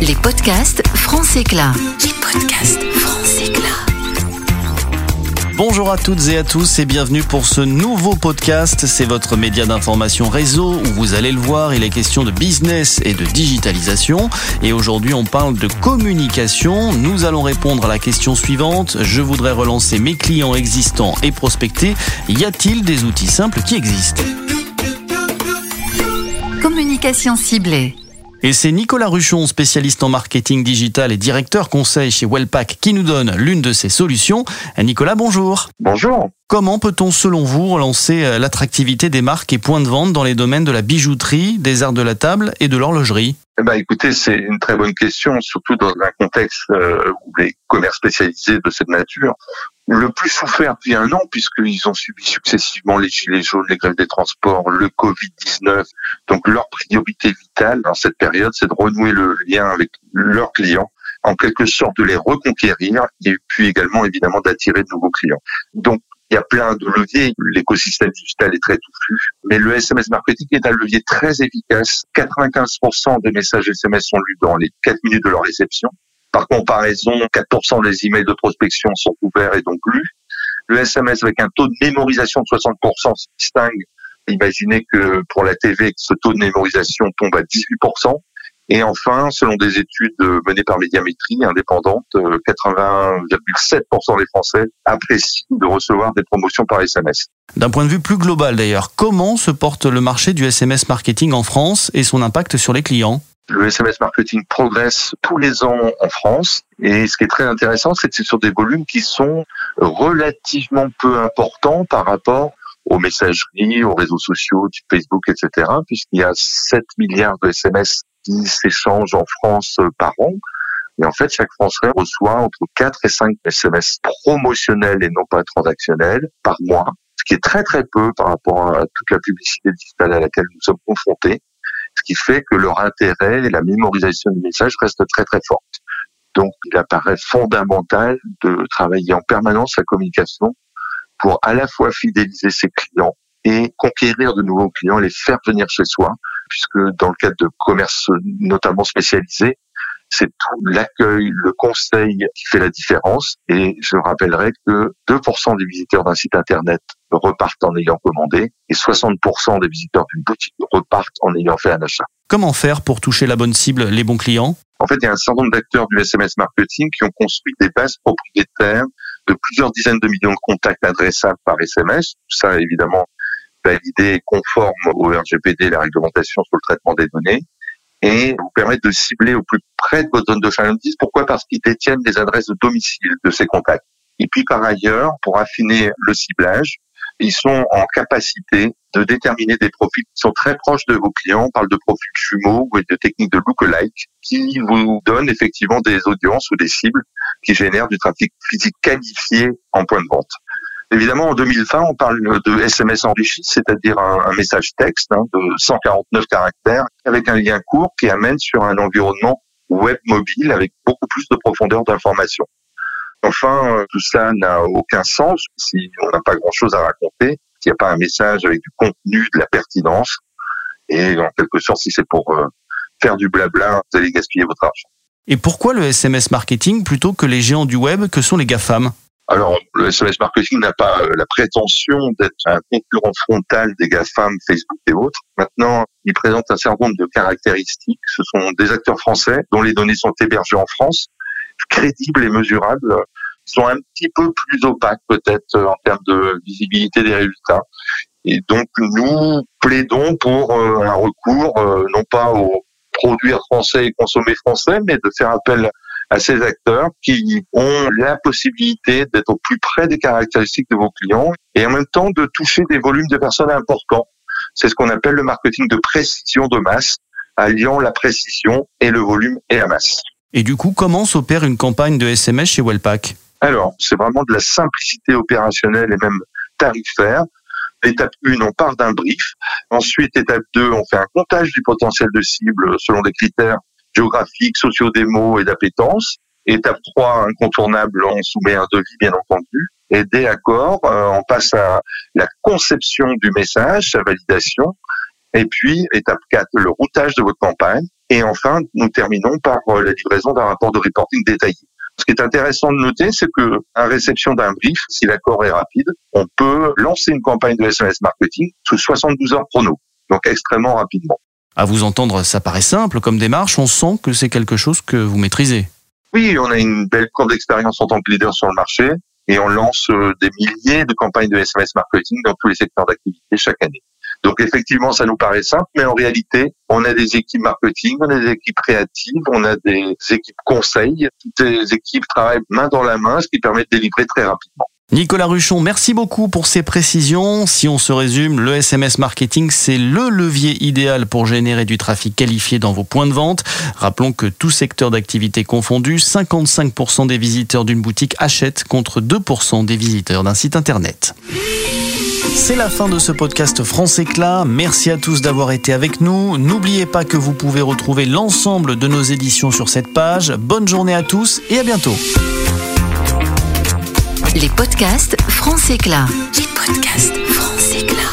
Les podcasts France Éclat. Les podcasts France Éclat. Bonjour à toutes et à tous et bienvenue pour ce nouveau podcast. C'est votre média d'information réseau où vous allez le voir, il est question de business et de digitalisation. Et aujourd'hui, on parle de communication. Nous allons répondre à la question suivante. Je voudrais relancer mes clients existants et prospecter. Y a-t-il des outils simples qui existent? Communication ciblée. Et c'est Nicolas Ruchon, spécialiste en marketing digital et directeur conseil chez Wellpack, qui nous donne l'une de ces solutions. Nicolas, bonjour. Bonjour. Comment peut-on, selon vous, relancer euh, l'attractivité des marques et points de vente dans les domaines de la bijouterie, des arts de la table et de l'horlogerie? Eh ben, écoutez, c'est une très bonne question, surtout dans un contexte euh, où les commerces spécialisés de cette nature le plus souffert depuis un an, puisqu'ils ont subi successivement les gilets jaunes, les grèves des transports, le Covid-19. Donc leur priorité vitale dans cette période, c'est de renouer le lien avec leurs clients, en quelque sorte de les reconquérir, et puis également évidemment d'attirer de nouveaux clients. Donc il y a plein de leviers. L'écosystème digital est très touffu, mais le SMS marketing est un levier très efficace. 95% des messages SMS sont lus dans les 4 minutes de leur réception. Par comparaison, 4% des emails de prospection sont ouverts et donc lus. Le SMS avec un taux de mémorisation de 60% se distingue. Imaginez que pour la TV, ce taux de mémorisation tombe à 18%. Et enfin, selon des études menées par Médiamétrie indépendante, 80,7% des Français apprécient de recevoir des promotions par SMS. D'un point de vue plus global d'ailleurs, comment se porte le marché du SMS marketing en France et son impact sur les clients? Le SMS marketing progresse tous les ans en France. Et ce qui est très intéressant, c'est que c'est sur des volumes qui sont relativement peu importants par rapport aux messageries, aux réseaux sociaux, du Facebook, etc., puisqu'il y a 7 milliards de SMS qui s'échangent en France par an. Et en fait, chaque Français reçoit entre 4 et 5 SMS promotionnels et non pas transactionnels par mois, ce qui est très très peu par rapport à toute la publicité digitale à laquelle nous sommes confrontés ce qui fait que leur intérêt et la mémorisation du message restent très très fortes. Donc il apparaît fondamental de travailler en permanence la communication pour à la fois fidéliser ses clients et conquérir de nouveaux clients, les faire venir chez soi, puisque dans le cadre de commerce notamment spécialisé, c'est tout l'accueil, le conseil qui fait la différence. Et je rappellerai que 2% des visiteurs d'un site Internet repartent en ayant commandé et 60% des visiteurs d'une boutique repartent en ayant fait un achat. Comment faire pour toucher la bonne cible, les bons clients? En fait, il y a un certain nombre d'acteurs du SMS marketing qui ont construit des bases propriétaires de plusieurs dizaines de millions de contacts adressables par SMS. Tout ça, évidemment, validé et conforme au RGPD, la réglementation sur le traitement des données et vous permettre de cibler au plus près de votre zone de chalandise. Pourquoi? Parce qu'ils détiennent les adresses de domicile de ces contacts. Et puis par ailleurs, pour affiner le ciblage, ils sont en capacité de déterminer des profils qui sont très proches de vos clients. On parle de profils jumeaux ou de techniques de lookalike qui vous donnent effectivement des audiences ou des cibles qui génèrent du trafic physique qualifié en point de vente. Évidemment, en 2020, on parle de SMS enrichi, c'est-à-dire un, message texte hein, de 149 caractères avec un lien court qui amène sur un environnement web mobile avec beaucoup plus de profondeur d'information. Enfin, euh, tout ça n'a aucun sens si on n'a pas grand-chose à raconter, s'il n'y a pas un message avec du contenu, de la pertinence. Et en quelque sorte, si c'est pour euh, faire du blabla, vous allez gaspiller votre argent. Et pourquoi le SMS marketing plutôt que les géants du web que sont les GAFAM? Alors, le SMS marketing n'a pas euh, la prétention d'être un concurrent frontal des GAFAM, Facebook et autres. Maintenant, il présente un certain nombre de caractéristiques. Ce sont des acteurs français dont les données sont hébergées en France, crédibles et mesurables. Sont un petit peu plus opaques peut-être en termes de visibilité des résultats. Et donc, nous plaidons pour euh, un recours euh, non pas au produire français et consommer français, mais de faire appel à ces acteurs qui ont la possibilité d'être au plus près des caractéristiques de vos clients et en même temps de toucher des volumes de personnes importants. C'est ce qu'on appelle le marketing de précision de masse, alliant la précision et le volume et la masse. Et du coup, comment s'opère une campagne de SMS chez Wellpack Alors, c'est vraiment de la simplicité opérationnelle et même tarifaire. Étape 1, on part d'un brief. Ensuite, étape 2, on fait un comptage du potentiel de cible selon des critères géographique, sociodémo et d'appétence. Étape 3, incontournable, on soumet un devis, bien entendu. Et dès accord, euh, on passe à la conception du message, sa validation. Et puis, étape 4, le routage de votre campagne. Et enfin, nous terminons par euh, la livraison d'un rapport de reporting détaillé. Ce qui est intéressant de noter, c'est que à réception d'un brief, si l'accord est rapide, on peut lancer une campagne de SMS marketing sous 72 heures chrono, donc extrêmement rapidement. À vous entendre, ça paraît simple comme démarche, on sent que c'est quelque chose que vous maîtrisez. Oui, on a une belle courbe d'expérience en tant que leader sur le marché et on lance euh, des milliers de campagnes de SMS marketing dans tous les secteurs d'activité chaque année. Donc effectivement, ça nous paraît simple, mais en réalité, on a des équipes marketing, on a des équipes créatives, on a des équipes conseils. Toutes les équipes travaillent main dans la main, ce qui permet de délivrer très rapidement. Nicolas Ruchon, merci beaucoup pour ces précisions. Si on se résume, le SMS marketing, c'est le levier idéal pour générer du trafic qualifié dans vos points de vente. Rappelons que tout secteur d'activité confondu, 55% des visiteurs d'une boutique achètent contre 2% des visiteurs d'un site internet. C'est la fin de ce podcast France Éclat. Merci à tous d'avoir été avec nous. N'oubliez pas que vous pouvez retrouver l'ensemble de nos éditions sur cette page. Bonne journée à tous et à bientôt. Les podcasts France Éclat. Les podcasts France Éclat.